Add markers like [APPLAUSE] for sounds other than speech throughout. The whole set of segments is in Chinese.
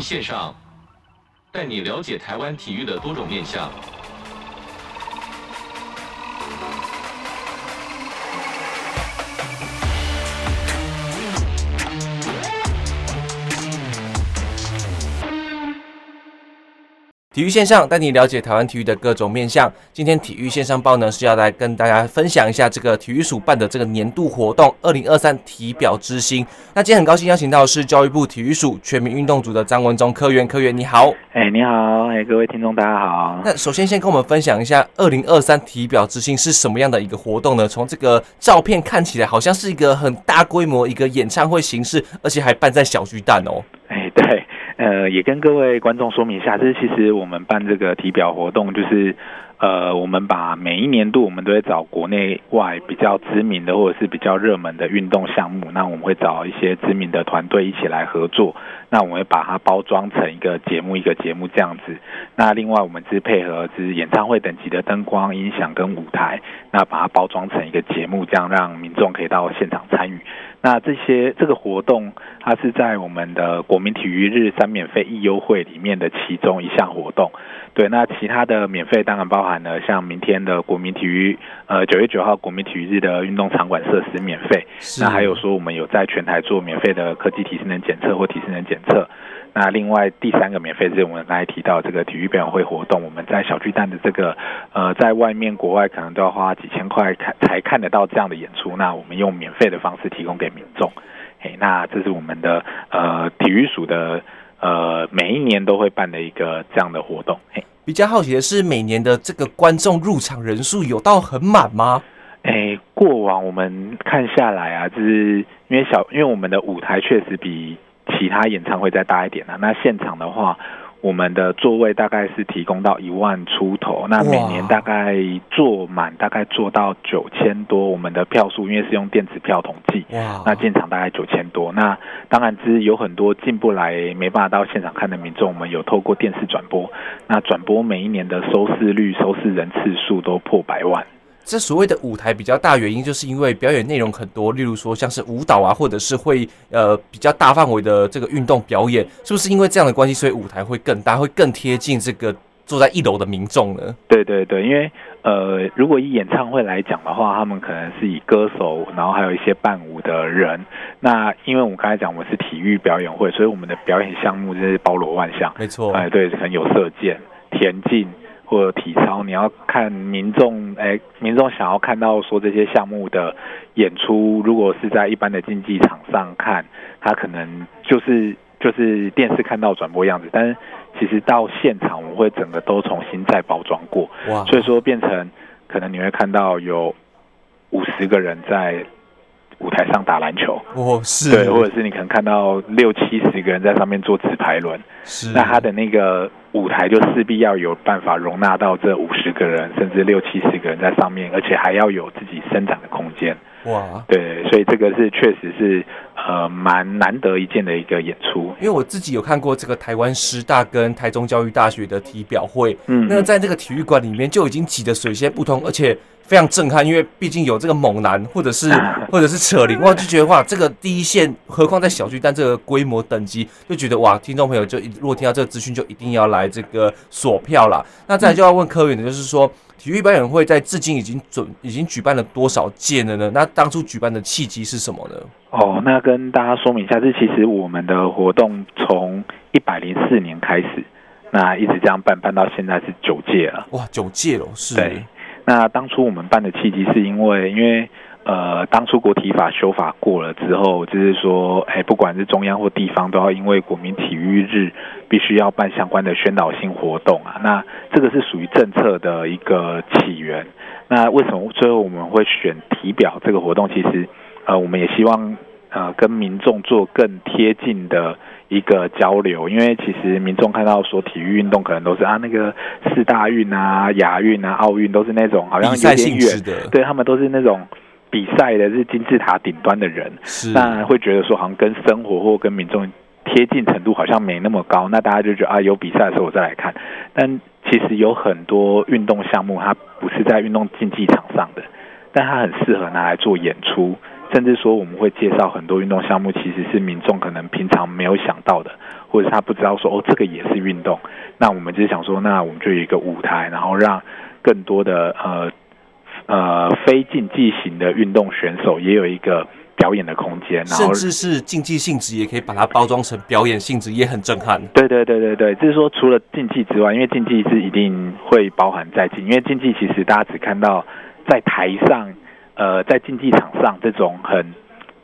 线上，带你了解台湾体育的多种面向。体育线上带你了解台湾体育的各种面向。今天体育线上报呢是要来跟大家分享一下这个体育署办的这个年度活动——二零二三体表之星。那今天很高兴邀请到的是教育部体育署全民运动组的张文忠科员。科员你好，哎、欸、你好，哎、欸、各位听众大家好。那首先先跟我们分享一下二零二三体表之星是什么样的一个活动呢？从这个照片看起来好像是一个很大规模一个演唱会形式，而且还办在小巨蛋哦。哎、欸、对。呃，也跟各位观众说明一下，就是其实我们办这个体表活动，就是呃，我们把每一年度我们都会找国内外比较知名的或者是比较热门的运动项目，那我们会找一些知名的团队一起来合作，那我们会把它包装成一个节目一个节目这样子。那另外我们是配合就是演唱会等级的灯光、音响跟舞台，那把它包装成一个节目，这样让民众可以到现场参与。那这些这个活动，它是在我们的国民体育日三免费一优惠里面的其中一项活动。对，那其他的免费当然包含了像明天的国民体育，呃，九月九号国民体育日的运动场馆设施免费。那还有说我们有在全台做免费的科技体适能检测或体适能检测。那另外第三个免费是我们刚才提到这个体育表演会活动，我们在小巨蛋的这个呃，在外面国外可能都要花几千块看才看得到这样的演出，那我们用免费的方式提供给民众。嘿，那这是我们的呃体育署的呃每一年都会办的一个这样的活动。嘿，比较好奇的是，每年的这个观众入场人数有到很满吗？诶，过往我们看下来啊，就是因为小，因为我们的舞台确实比。其他演唱会再大一点啊？那现场的话，我们的座位大概是提供到一万出头，那每年大概坐满大概坐到九千多。我们的票数因为是用电子票统计，那进场大概九千多。那当然，之有很多进不来、没办法到现场看的民众，我们有透过电视转播。那转播每一年的收视率、收视人次数都破百万。这所谓的舞台比较大，原因就是因为表演内容很多，例如说像是舞蹈啊，或者是会呃比较大范围的这个运动表演，是不是因为这样的关系，所以舞台会更大，会更贴近这个坐在一楼的民众呢？对对对，因为呃，如果以演唱会来讲的话，他们可能是以歌手，然后还有一些伴舞的人。那因为我们刚才讲我们是体育表演会，所以我们的表演项目就是包罗万象。没错，哎，对，很有射箭、田径。或者体操，你要看民众，哎，民众想要看到说这些项目的演出，如果是在一般的竞技场上看，他可能就是就是电视看到转播样子，但是其实到现场，我们会整个都重新再包装过，哇，所以说变成可能你会看到有五十个人在舞台上打篮球，哦，是，对，或者是你可能看到六七十个人在上面做直排轮，是，那他的那个。舞台就势必要有办法容纳到这五十个人，甚至六七十个人在上面，而且还要有自己生长的空间。哇，对，所以这个是确实是呃蛮难得一见的一个演出。因为我自己有看过这个台湾师大跟台中教育大学的体表会，嗯，那在这个体育馆里面就已经挤得水泄不通，而且。非常震撼，因为毕竟有这个猛男，或者是 [LAUGHS] 或者是扯铃，哇，就觉得哇，这个第一线，何况在小巨蛋这个规模等级，就觉得哇，听众朋友就一如果听到这个资讯，就一定要来这个索票啦。那再来就要问科员的，就是说体育表演会在至今已经准已经举办了多少届了呢？那当初举办的契机是什么呢？哦，那跟大家说明一下，这其实我们的活动从一百零四年开始，那一直这样办，办到现在是九届了。哇，九届了，是。对。那当初我们办的契机是因为，因为呃，当初国体法修法过了之后，就是说，哎，不管是中央或地方，都要因为国民体育日，必须要办相关的宣导性活动啊。那这个是属于政策的一个起源。那为什么最后我们会选体表这个活动？其实，呃，我们也希望呃跟民众做更贴近的。一个交流，因为其实民众看到说体育运动可能都是啊那个四大运啊、亚运啊、奥运都是那种好像有点远的，对他们都是那种比赛的是金字塔顶端的人，是那会觉得说好像跟生活或跟民众贴近程度好像没那么高，那大家就觉得啊有比赛的时候我再来看，但其实有很多运动项目它不是在运动竞技场上的，但它很适合拿来做演出。甚至说我们会介绍很多运动项目，其实是民众可能平常没有想到的，或者是他不知道说哦，这个也是运动。那我们就是想说，那我们就有一个舞台，然后让更多的呃呃非竞技型的运动选手也有一个表演的空间，然 [LAUGHS] 后甚至是竞技性质也可以把它包装成表演性质，也很震撼。对对对对对，就是说除了竞技之外，因为竞技是一定会包含在竞，因为竞技其实大家只看到在台上，呃，在竞技场上这种很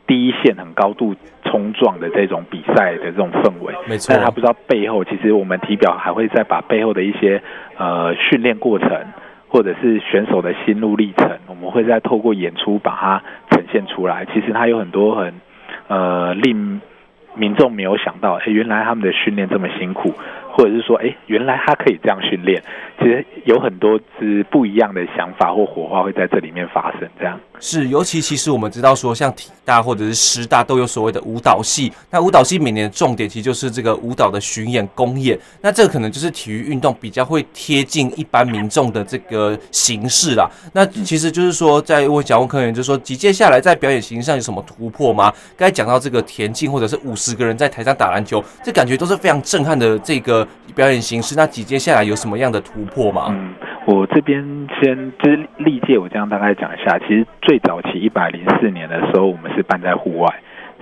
第一线、很高度冲撞的这种比赛的这种氛围，没错。但他不知道背后，其实我们体表还会再把背后的一些呃训练过程，或者是选手的心路历程，我们会再透过演出把它呈现出来。其实它有很多很呃令民众没有想到，哎，原来他们的训练这么辛苦。或者是说，哎，原来他可以这样训练。其实有很多是不一样的想法或火花会在这里面发生。这样是，尤其其实我们知道说，像体大或者是师大都有所谓的舞蹈系。那舞蹈系每年的重点其实就是这个舞蹈的巡演公演。那这可能就是体育运动比较会贴近一般民众的这个形式啦。那其实就是说，在我想问科员，就是说，几接下来在表演形式上有什么突破吗？刚才讲到这个田径或者是五十个人在台上打篮球，这感觉都是非常震撼的这个。表演形式，那几届下来有什么样的突吗？嗯，我这边先就是历届，我这样大概讲一下。其实最早期一百零四年的时候，我们是办在户外，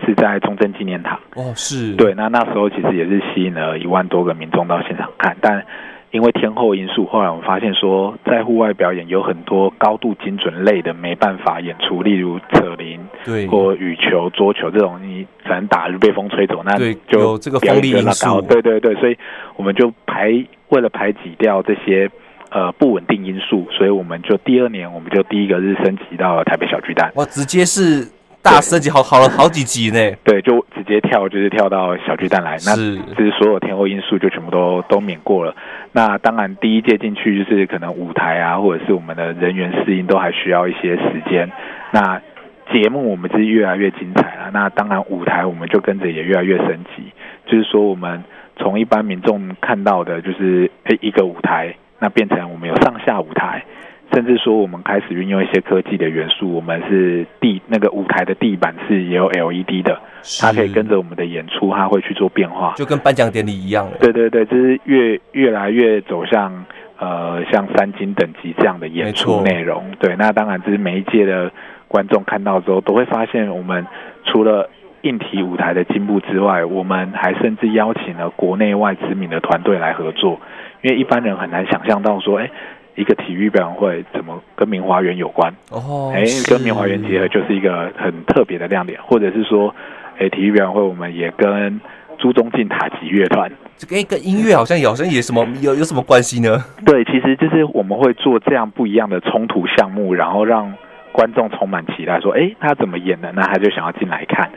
是在中正纪念堂。哦，是。对，那那时候其实也是吸引了一万多个民众到现场看，但。因为天候因素，后来我们发现说，在户外表演有很多高度精准类的没办法演出，例如扯铃，对，或羽球、桌球这种，你可能打就被风吹走，那就有这个风力因素。对对对，所以我们就排为了排挤掉这些呃不稳定因素，所以我们就第二年我们就第一个是升级到了台北小巨蛋。哇，直接是。大升级好好了好几级呢，对，就直接跳就是跳到小巨蛋来，那就是所有天候因素就全部都都免过了。那当然第一届进去就是可能舞台啊，或者是我们的人员适应都还需要一些时间。那节目我们是越来越精彩了，那当然舞台我们就跟着也越来越升级，就是说我们从一般民众看到的就是诶一个舞台，那变成我们有上下舞台。甚至说，我们开始运用一些科技的元素，我们是地那个舞台的地板是也有 LED 的，它可以跟着我们的演出，它会去做变化，就跟颁奖典礼一样。对对对，就是越越来越走向呃像三金等级这样的演出内容。对，那当然，就是每一届的观众看到之后，都会发现我们除了硬体舞台的进步之外，我们还甚至邀请了国内外知名的团队来合作，因为一般人很难想象到说，哎。一个体育表演会怎么跟明华园有关？哦，哎，跟明华园结合就是一个很特别的亮点，或者是说，哎，体育表演会我们也跟朱宗庆塔吉乐团，这跟一个音乐好像好像也什么有有什么关系呢？对，其实就是我们会做这样不一样的冲突项目，然后让观众充满期待，说，哎，他怎么演的？那他就想要进来看。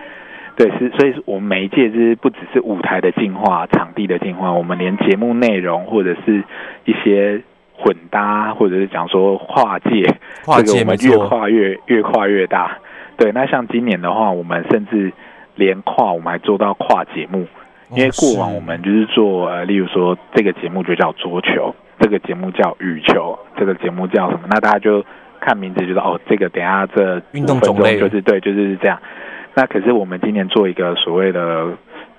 对，是，所以我们每一届就是不只是舞台的进化、场地的进化，我们连节目内容或者是一些。混搭，或者是讲说跨界，[LAUGHS] 跨界这个我们越跨越越跨越大。对，那像今年的话，我们甚至连跨，我们还做到跨节目。因为过往我们就是做，呃，例如说这个节目就叫桌球，这个节目叫羽球，这个节目叫什么？那大家就看名字就知道哦，这个等下这运动种类就是对，就是这样。那可是我们今年做一个所谓的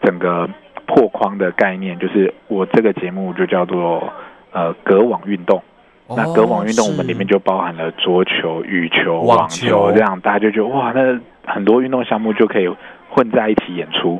整个破框的概念，就是我这个节目就叫做。呃，隔网运动，那隔网运动我们里面就包含了桌球、羽球、网球这样，大家就觉得哇，那很多运动项目就可以混在一起演出。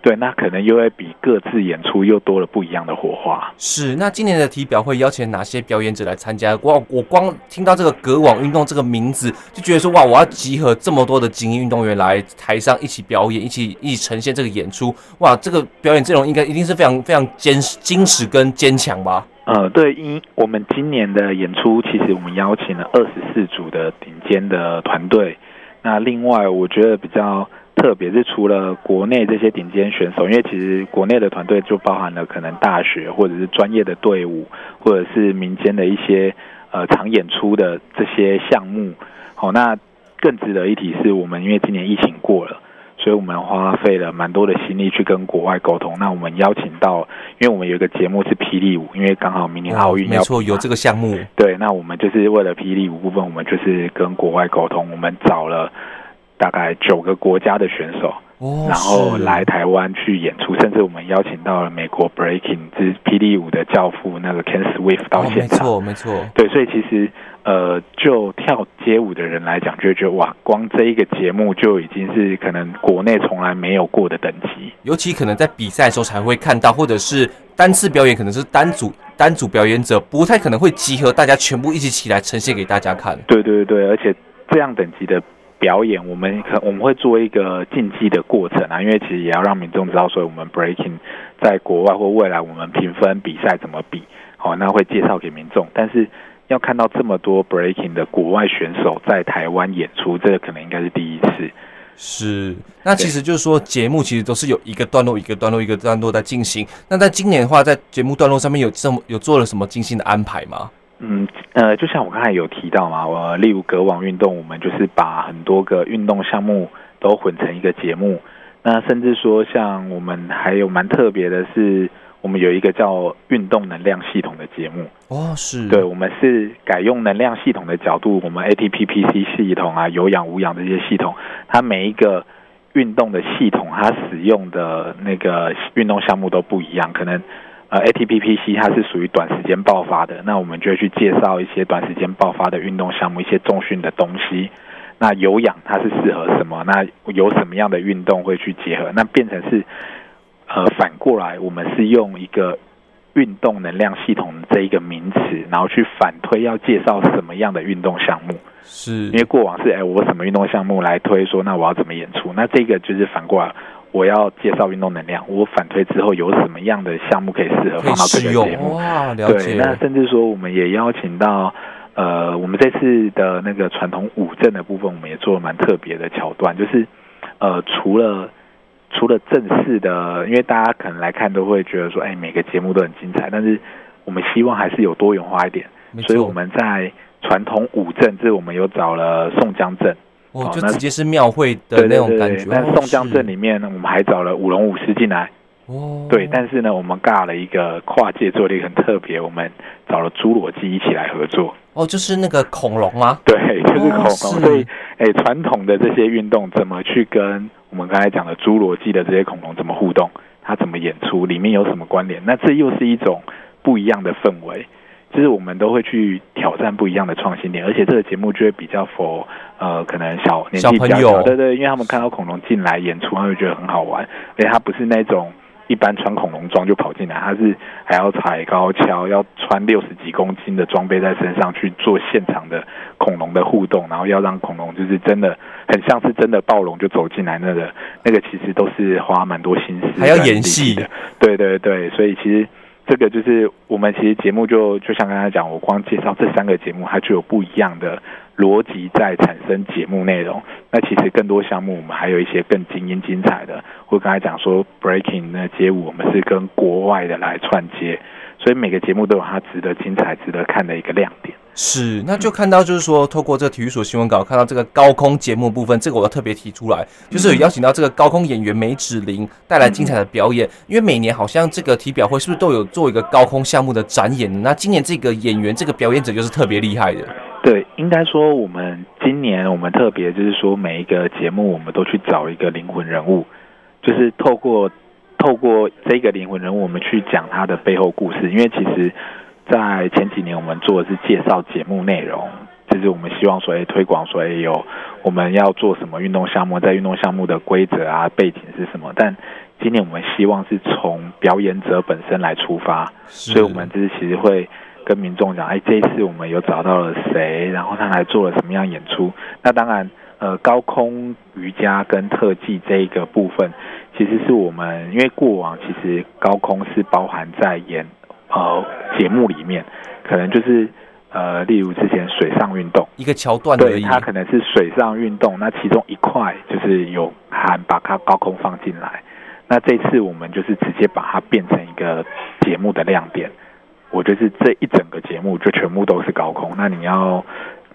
对，那可能又会比各自演出又多了不一样的火花。是，那今年的体表会邀请哪些表演者来参加？哇，我光听到这个隔网运动这个名字，就觉得说哇，我要集合这么多的精英运动员来台上一起表演，一起一起呈现这个演出。哇，这个表演阵容应该一定是非常非常坚实、坚实跟坚强吧？呃，对，因我们今年的演出，其实我们邀请了二十四组的顶尖的团队。那另外，我觉得比较特别是除了国内这些顶尖选手，因为其实国内的团队就包含了可能大学或者是专业的队伍，或者是民间的一些呃常演出的这些项目。好，那更值得一提是我们因为今年疫情过了。所以我们花费了蛮多的心力去跟国外沟通。那我们邀请到，因为我们有一个节目是霹雳舞，因为刚好明年奥运要，没错，有这个项目。对，那我们就是为了霹雳舞部分，我们就是跟国外沟通，我们找了大概九个国家的选手。哦、然后来台湾去演出，甚至我们邀请到了美国 Breaking 之霹雳舞的教父那个 Ken Swift 到现场。哦、没错，没错。对，所以其实呃，就跳街舞的人来讲，就会觉得哇，光这一个节目就已经是可能国内从来没有过的等级。尤其可能在比赛的时候才会看到，或者是单次表演，可能是单组单组表演者，不太可能会集合大家全部一起起来呈现给大家看。对对对，而且这样等级的。表演，我们可我们会做一个竞技的过程啊，因为其实也要让民众知道，所以我们 breaking 在国外或未来我们评分比赛怎么比，好，那会介绍给民众。但是要看到这么多 breaking 的国外选手在台湾演出，这个可能应该是第一次。是，那其实就是说节目其实都是有一个段落一个段落一个段落在进行。那在今年的话，在节目段落上面有这么有做了什么精心的安排吗？嗯，呃，就像我刚才有提到嘛，我例如隔网运动，我们就是把很多个运动项目都混成一个节目。那甚至说，像我们还有蛮特别的是，我们有一个叫运动能量系统的节目。哦，是。对，我们是改用能量系统的角度，我们 ATP PC 系统啊，有氧无氧这些系统，它每一个运动的系统，它使用的那个运动项目都不一样，可能。呃，ATPPC 它是属于短时间爆发的，那我们就会去介绍一些短时间爆发的运动项目，一些重训的东西。那有氧它是适合什么？那有什么样的运动会去结合？那变成是呃反过来，我们是用一个运动能量系统这一个名词，然后去反推要介绍什么样的运动项目？是因为过往是哎我什么运动项目来推说，那我要怎么演出？那这个就是反过来。我要介绍运动能量，我反推之后有什么样的项目可以适合放到这个节目？哇，了解。对，那甚至说我们也邀请到，呃，我们这次的那个传统五阵的部分，我们也做了蛮特别的桥段，就是呃，除了除了正式的，因为大家可能来看都会觉得说，哎，每个节目都很精彩，但是我们希望还是有多元化一点，所以我们在传统五阵，这我们有找了宋江阵。哦，就直接是庙会的那种感觉。但宋江镇里面呢，我们还找了舞龙舞狮进来。哦，对，但是呢，我们尬了一个跨界，做了一个很特别，我们找了侏罗纪一起来合作。哦，就是那个恐龙吗？对，[LAUGHS] 就是恐龙。所以，哎，传统的这些运动怎么去跟我们刚才讲的侏罗纪的这些恐龙怎么互动？它怎么演出？里面有什么关联？那这又是一种不一样的氛围。就是我们都会去挑战不一样的创新点，而且这个节目就会比较 for 呃，可能小年纪比较小，对对，因为他们看到恐龙进来演出，他会觉得很好玩，而且他不是那种一般穿恐龙装就跑进来，他是还要踩高跷，要穿六十几公斤的装备在身上去做现场的恐龙的互动，然后要让恐龙就是真的很像是真的暴龙就走进来，那个那个其实都是花蛮多心思，还要演戏的，对对对，所以其实。这个就是我们其实节目就就像刚才讲，我光介绍这三个节目，它就有不一样的逻辑在产生节目内容。那其实更多项目，我们还有一些更精英精彩的。我刚才讲说 breaking 那街舞，我们是跟国外的来串接，所以每个节目都有它值得精彩、值得看的一个亮点。是，那就看到就是说，透过这个体育所新闻稿，看到这个高空节目部分，这个我要特别提出来，就是有邀请到这个高空演员梅芷玲带来精彩的表演。因为每年好像这个体表会是不是都有做一个高空项目的展演？那今年这个演员这个表演者就是特别厉害的。对，应该说我们今年我们特别就是说每一个节目我们都去找一个灵魂人物，就是透过透过这个灵魂人物，我们去讲他的背后故事。因为其实。在前几年，我们做的是介绍节目内容，就是我们希望所谓，推广所以，有我们要做什么运动项目，在运动项目的规则啊、背景是什么。但今年我们希望是从表演者本身来出发，所以我们就是其实会跟民众讲，哎，这一次我们有找到了谁，然后他还做了什么样演出。那当然，呃，高空瑜伽跟特技这一个部分，其实是我们因为过往其实高空是包含在演。呃，节目里面可能就是呃，例如之前水上运动一个桥段对，它可能是水上运动，那其中一块就是有含把它高空放进来。那这次我们就是直接把它变成一个节目的亮点，我就是这一整个节目就全部都是高空。那你要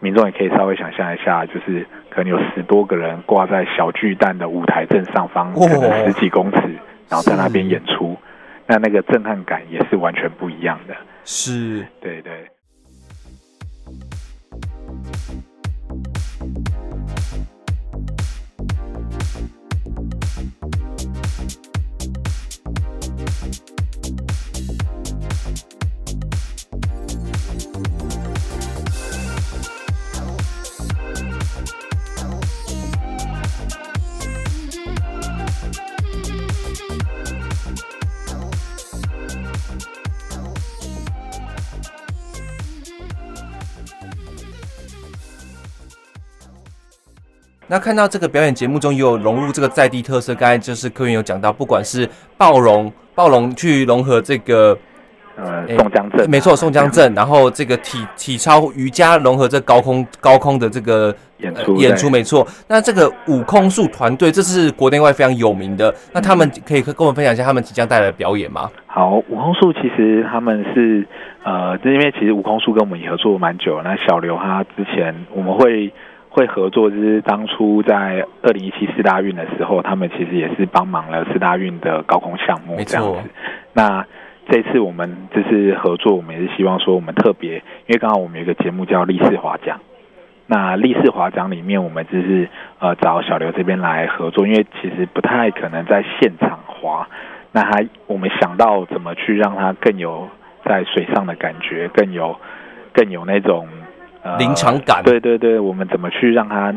民众也可以稍微想象一下，就是可能有十多个人挂在小巨蛋的舞台正上方，可能十几公尺，然后在那边演出。那那个震撼感也是完全不一样的，是，对对。那看到这个表演节目中也有融入这个在地特色，刚才就是科员有讲到，不管是暴龙，暴龙去融合这个。呃，宋江阵，没错，宋江镇。然后这个体体操、瑜伽融合这高空高空的这个演出，演出没错。那这个悟空术团队，这是国内外非常有名的。那他们可以跟我们分享一下他们即将带来的表演吗？好，悟空术其实他们是呃，因为其实悟空术跟我们也合作蛮久。那小刘他之前我们会会合作，就是当初在二零一七四大运的时候，他们其实也是帮忙了四大运的高空项目这样子。那这次我们就是合作，我们也是希望说，我们特别，因为刚好我们有一个节目叫立式划桨，那立式划桨里面，我们就是呃找小刘这边来合作，因为其实不太可能在现场滑，那他我们想到怎么去让他更有在水上的感觉，更有更有那种呃临场感，对对对，我们怎么去让他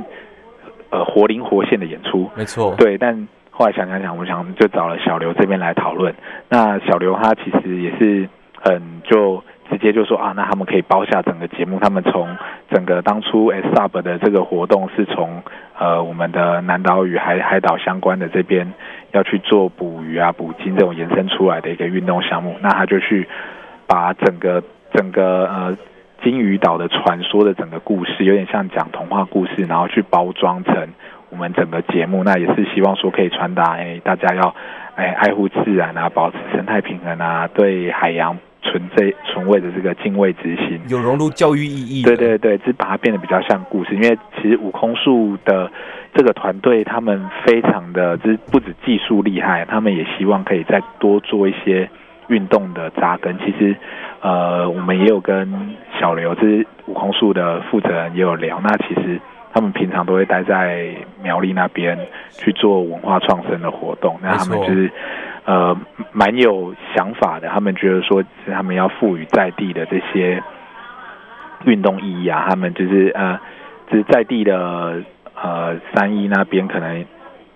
呃活灵活现的演出，没错，对，但。后来想想想，我想就找了小刘这边来讨论。那小刘他其实也是很就直接就说啊，那他们可以包下整个节目。他们从整个当初 SUP 的这个活动是从呃我们的南岛与海海岛相关的这边要去做捕鱼啊、捕鲸这种延伸出来的一个运动项目。那他就去把整个整个呃鲸鱼岛的传说的整个故事，有点像讲童话故事，然后去包装成。我们整个节目，那也是希望说可以传达，哎，大家要，哎，爱护自然啊，保持生态平衡啊，对海洋存在存味的这个敬畏之心，有融入教育意义。对对对，只把它变得比较像故事。因为其实悟空术的这个团队，他们非常的，就是不止技术厉害，他们也希望可以再多做一些运动的扎根。其实，呃，我们也有跟小刘，就是悟空树的负责人也有聊，那其实。他们平常都会待在苗栗那边去做文化创生的活动，那他们就是呃蛮有想法的。他们觉得说，是他们要赋予在地的这些运动意义啊，他们就是呃就是在地的呃三一那边可能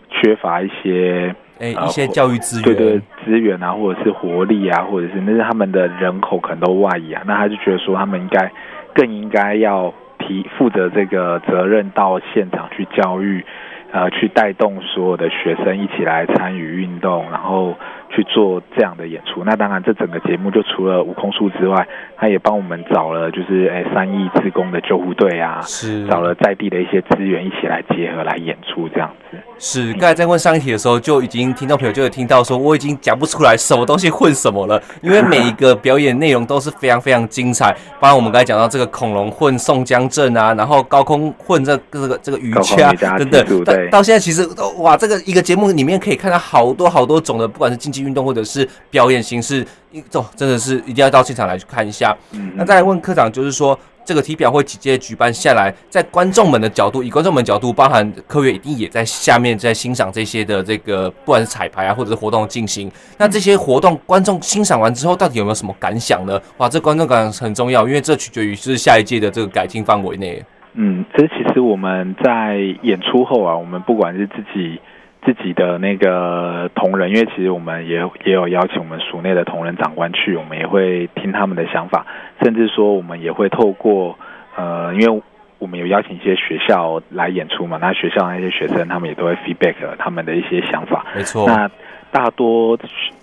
缺乏一些哎、呃、一些教育资源，对对资源啊，或者是活力啊，或者是那是他们的人口可能都外移啊，那他就觉得说，他们应该更应该要。提负责这个责任到现场去教育，呃，去带动所有的学生一起来参与运动，然后去做这样的演出。那当然，这整个节目就除了悟空术之外，他也帮我们找了就是哎三义志工的救护队啊，是找了在地的一些资源一起来结合来演出这样子。是，刚才在问上一题的时候，就已经听众朋友就有听到说，我已经讲不出来什么东西混什么了，因为每一个表演内容都是非常非常精彩。包括我们刚才讲到这个恐龙混宋江镇啊，然后高空混这个这个这个瑜伽等等，到到现在其实都哇，这个一个节目里面可以看到好多好多种的，不管是竞技运动或者是表演形式，一种真的是一定要到现场来去看一下。那再来问科长，就是说。这个体表会直接举办下来，在观众们的角度，以观众们角度，包含科员一定也在下面在欣赏这些的这个，不管是彩排啊，或者是活动进行。那这些活动，观众欣赏完之后，到底有没有什么感想呢？哇，这观众感很重要，因为这取决于是下一届的这个改进范围内。嗯，这其实我们在演出后啊，我们不管是自己。自己的那个同仁，因为其实我们也也有邀请我们署内的同仁长官去，我们也会听他们的想法，甚至说我们也会透过呃，因为我们有邀请一些学校来演出嘛，那学校那些学生他们也都会 feedback 他们的一些想法，没错。那大多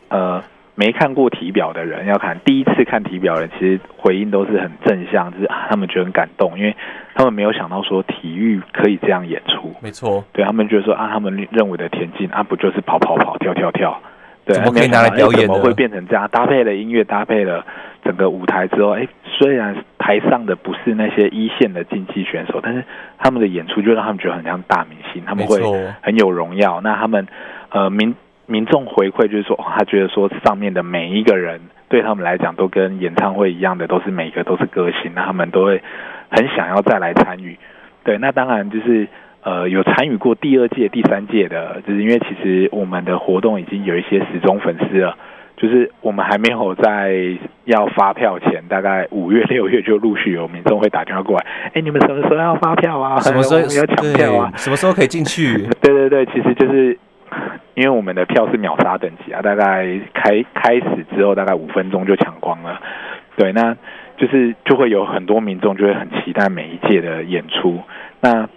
呃。没看过体表的人要看，第一次看体表的人，其实回应都是很正向，就是啊，他们觉得很感动，因为他们没有想到说体育可以这样演出。没错，对他们觉得说啊，他们认为的田径啊，不就是跑跑跑、跳跳跳？对，怎么可以拿来表演？怎么会变成这样？搭配了音乐，搭配了整个舞台之后，哎，虽然台上的不是那些一线的竞技选手，但是他们的演出就让他们觉得很像大明星，他们会很有荣耀。那他们呃民。民众回馈就是说，他觉得说上面的每一个人对他们来讲都跟演唱会一样的，都是每个都是歌星，那他们都会很想要再来参与。对，那当然就是呃有参与过第二届、第三届的，就是因为其实我们的活动已经有一些死忠粉丝了，就是我们还没有在要发票前，大概五月、六月就陆续有民众会打电话过来，[LAUGHS] 哎，你们什么时候要发票啊？什么时候要抢票啊？什么时候可以进去？[LAUGHS] 对对对，其实就是。[LAUGHS] 因为我们的票是秒杀等级啊，大概开开始之后大概五分钟就抢光了。对，那就是就会有很多民众就会很期待每一届的演出。那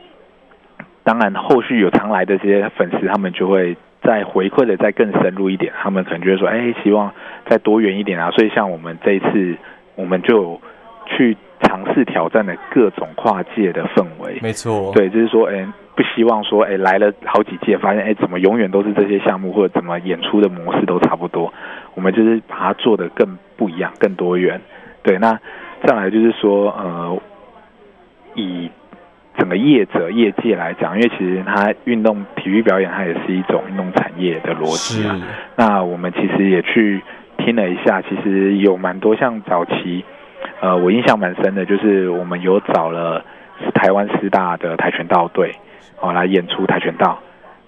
当然后续有常来的这些粉丝，他们就会再回馈的再更深入一点，他们可能就会说，哎，希望再多元一点啊。所以像我们这一次，我们就去尝试挑战的各种跨界的氛围。没错，对，就是说，哎，不希望说，哎，来了好几届，发现，哎，怎么永远都是这些项目，或者怎么演出的模式都差不多。我们就是把它做的更不一样、更多元。对，那再来就是说，呃，以整个业者业界来讲，因为其实它运动体育表演，它也是一种运动产业的逻辑啊。那我们其实也去听了一下，其实有蛮多像早期，呃，我印象蛮深的，就是我们有找了台湾师大的跆拳道队哦来演出跆拳道。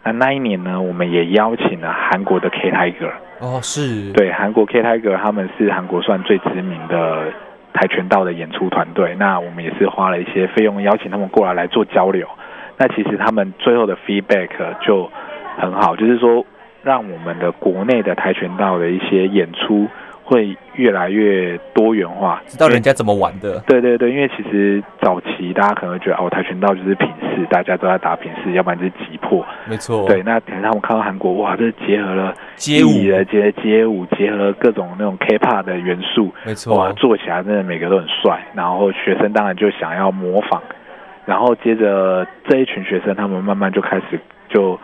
那那一年呢，我们也邀请了韩国的 K Tiger。哦，是对，韩国 K Tiger 他们是韩国算最知名的跆拳道的演出团队。那我们也是花了一些费用邀请他们过来来做交流。那其实他们最后的 feedback 就很好，就是说让我们的国内的跆拳道的一些演出。会越来越多元化，知道人家怎么玩的。对对对，因为其实早期大家可能会觉得哦，跆拳道就是品势，大家都在打品势，要不然就是击破。没错。对，那等他们看到韩国，哇，这结合了街舞的街街舞，结合了各种那种 K-pop 的元素。没错。哇，做起来真的每个都很帅。然后学生当然就想要模仿，然后接着这一群学生，他们慢慢就开始就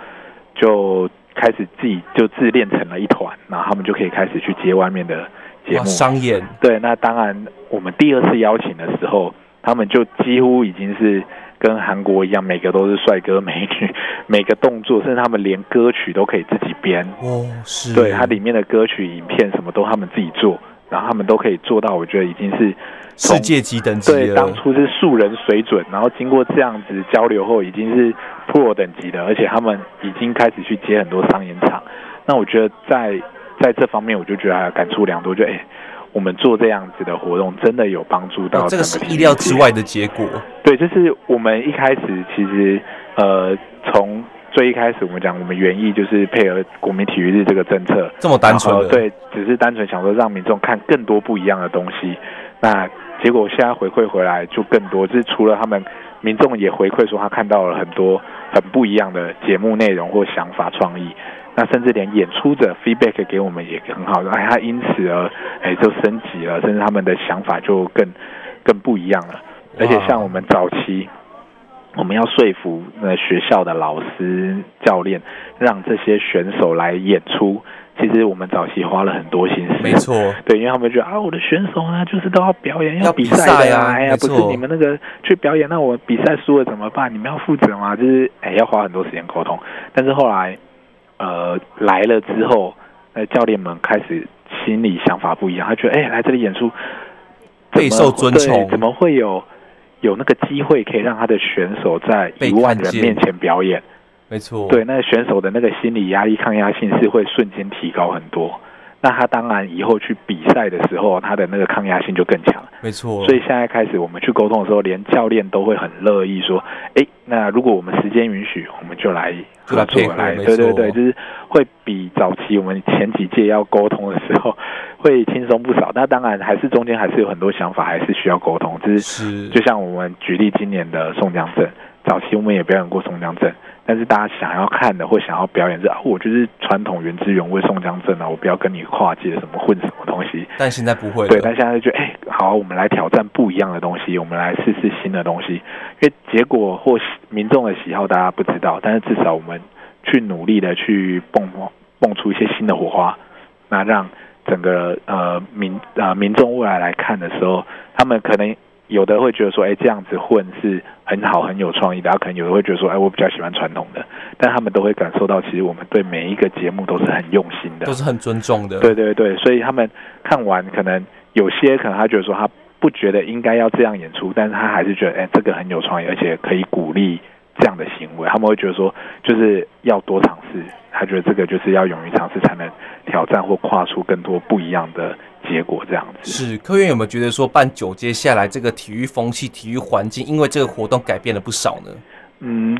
就。开始自己就自练成了一团，然后他们就可以开始去接外面的节目商演。对，那当然，我们第二次邀请的时候，他们就几乎已经是跟韩国一样，每个都是帅哥美女，[LAUGHS] 每个动作，甚至他们连歌曲都可以自己编。哦，是。对，它里面的歌曲、影片什么都他们自己做，然后他们都可以做到，我觉得已经是世界级等级。对，当初是素人水准，然后经过这样子交流后，已经是。Pro 等级的，而且他们已经开始去接很多商演场。那我觉得在在这方面，我就觉得还感触良多。就哎、欸，我们做这样子的活动，真的有帮助到、哦。这个是意料之外的结果。对，就是我们一开始其实呃，从最一开始我们讲，我们原意就是配合国民体育日这个政策，这么单纯。对，只是单纯想说让民众看更多不一样的东西。那结果现在回馈回来就更多，就是除了他们。民众也回馈说，他看到了很多很不一样的节目内容或想法创意，那甚至连演出者 feedback 给我们也很好，哎，他因此而哎就升级了，甚至他们的想法就更更不一样了。而且像我们早期，我们要说服那学校的老师教练，让这些选手来演出。其实我们早期花了很多心思，没错，[LAUGHS] 对，因为他们觉得啊，我的选手呢，就是都要表演，要比赛的呀，哎呀，不是你们那个去表演，那我比赛输了怎么办？你们要负责吗？就是哎，要花很多时间沟通。但是后来，呃，来了之后，那教练们开始心里想法不一样，他觉得哎，来这里演出备受尊崇，怎么会有有那个机会可以让他的选手在一万人面前表演？没错，对，那选手的那个心理压力、抗压性是会瞬间提高很多。那他当然以后去比赛的时候，他的那个抗压性就更强。没错，所以现在开始我们去沟通的时候，连教练都会很乐意说：“哎，那如果我们时间允许，我们就来合作来。”对对对，就是会比早期我们前几届要沟通的时候会轻松不少。那当然还是中间还是有很多想法，还是需要沟通。就是，是就像我们举例今年的宋江镇，早期我们也表演过宋江镇。但是大家想要看的或想要表演是啊，我就是传统原汁原味宋江镇啊，我不要跟你跨界什么混什么东西。但现在不会。对，但现在就哎，好，我们来挑战不一样的东西，我们来试试新的东西。因为结果或民众的喜好大家不知道，但是至少我们去努力的去蹦蹦出一些新的火花，那让整个呃民呃民众未来来看的时候，他们可能。有的会觉得说，哎，这样子混是很好、很有创意的。可能有的会觉得说，哎，我比较喜欢传统的。但他们都会感受到，其实我们对每一个节目都是很用心的，都是很尊重的。对对对，所以他们看完，可能有些可能他觉得说，他不觉得应该要这样演出，但是他还是觉得，哎，这个很有创意，而且可以鼓励这样的行为。他们会觉得说，就是要多尝试。他觉得这个就是要勇于尝试，才能挑战或跨出更多不一样的。结果这样子是科员有没有觉得说办九接下来，这个体育风气、体育环境，因为这个活动改变了不少呢？嗯，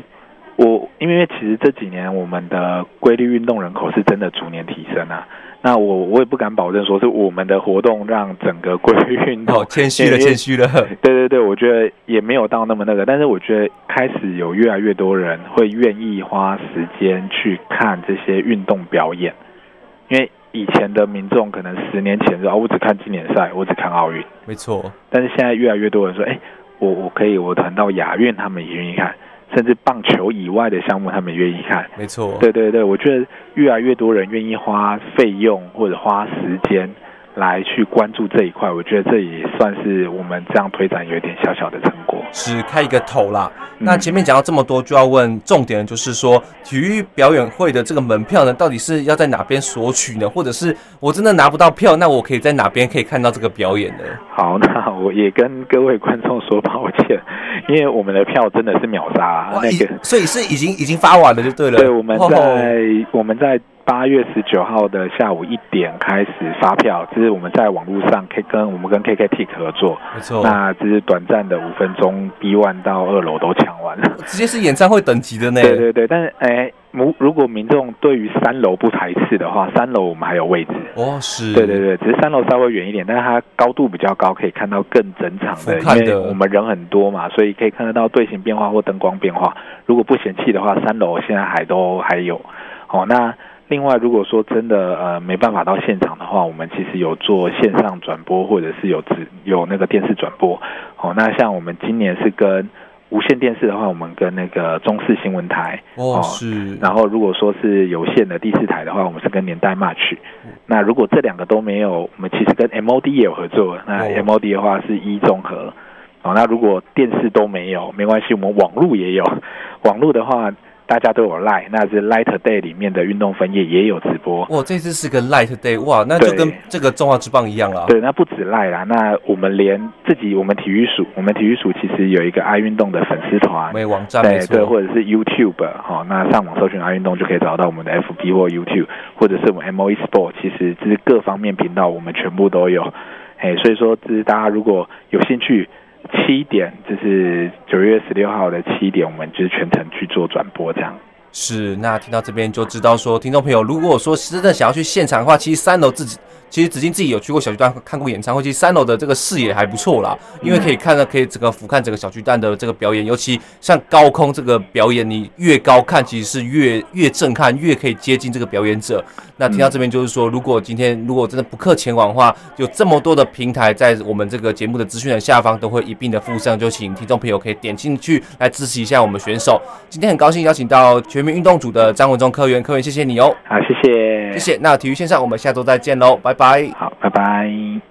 我因为其实这几年我们的规律运动人口是真的逐年提升啊。那我我也不敢保证说是我们的活动让整个鲑鱼运动。哦，[LAUGHS] 谦虚了，谦虚了。[LAUGHS] 对对对，我觉得也没有到那么那个，但是我觉得开始有越来越多人会愿意花时间去看这些运动表演，因为以前的民众可能十年前说啊，我只看经典赛，我只看奥运，没错。但是现在越来越多人说，哎，我我可以我谈到亚运，他们也愿意看。甚至棒球以外的项目，他们愿意看。没错，对对对，我觉得越来越多人愿意花费用或者花时间来去关注这一块，我觉得这也算是我们这样推展有一点小小的成果。是开一个头啦。那前面讲到这么多，就要问重点，就是说体育表演会的这个门票呢，到底是要在哪边索取呢？或者是我真的拿不到票，那我可以在哪边可以看到这个表演呢？好，那我也跟各位观众说抱歉，因为我们的票真的是秒杀，那个所以是已经已经发完了就对了。对，我们在我们在。八月十九号的下午一点开始发票，这是我们在网络上可以跟我们跟 KKTICK 合作，没错。那这是短暂的五分钟，B one 到二楼都抢完了，直接是演唱会等级的呢。对对对，但是哎，如如果民众对于三楼不排斥的话，三楼我们还有位置。哦，是。对对对，只是三楼稍微远一点，但是它高度比较高，可以看到更整场的，的因为我们人很多嘛，所以可以看得到队形变化或灯光变化。如果不嫌弃的话，三楼现在还都还有。哦，那。另外，如果说真的呃没办法到现场的话，我们其实有做线上转播，或者是有直有那个电视转播。哦，那像我们今年是跟无线电视的话，我们跟那个中视新闻台哦是。然后如果说是有线的第四台的话，我们是跟年代 Match。那如果这两个都没有，我们其实跟 MOD 也有合作。那 MOD 的话是一综合。哦，那如果电视都没有，没关系，我们网络也有。网络的话。大家都有 Light，那是 Light Day 里面的运动分页也有直播。哇，这次是个 Light Day，哇，那就跟这个中华之棒一样了。对，那不止 Light 啦，那我们连自己，我们体育署，我们体育署其实有一个爱运动的粉丝团，没网站，对对，或者是 YouTube 哈，那上网搜寻爱运动就可以找到我们的 FB 或 YouTube，或者是我们 MOE Sport，其实这是各方面频道我们全部都有。哎，所以说，这是大家如果有兴趣。七点就是九月十六号的七点，我们就是全程去做转播，这样。是，那听到这边就知道说，听众朋友如果说真的想要去现场的话，其实三楼自己。其实子金自己有去过小巨蛋看过演唱会，其实三楼的这个视野还不错啦，因为可以看到可以整个俯瞰整个小巨蛋的这个表演，尤其像高空这个表演，你越高看其实是越越震撼，越可以接近这个表演者。那听到这边就是说，如果今天如果真的不客前往的话，有这么多的平台在我们这个节目的资讯的下方都会一并的附上，就请听众朋友可以点进去来支持一下我们选手。今天很高兴邀请到全民运动组的张文忠科员，科员谢谢你哦。好，谢谢，谢谢。那体育线上我们下周再见喽，拜拜。好，拜拜。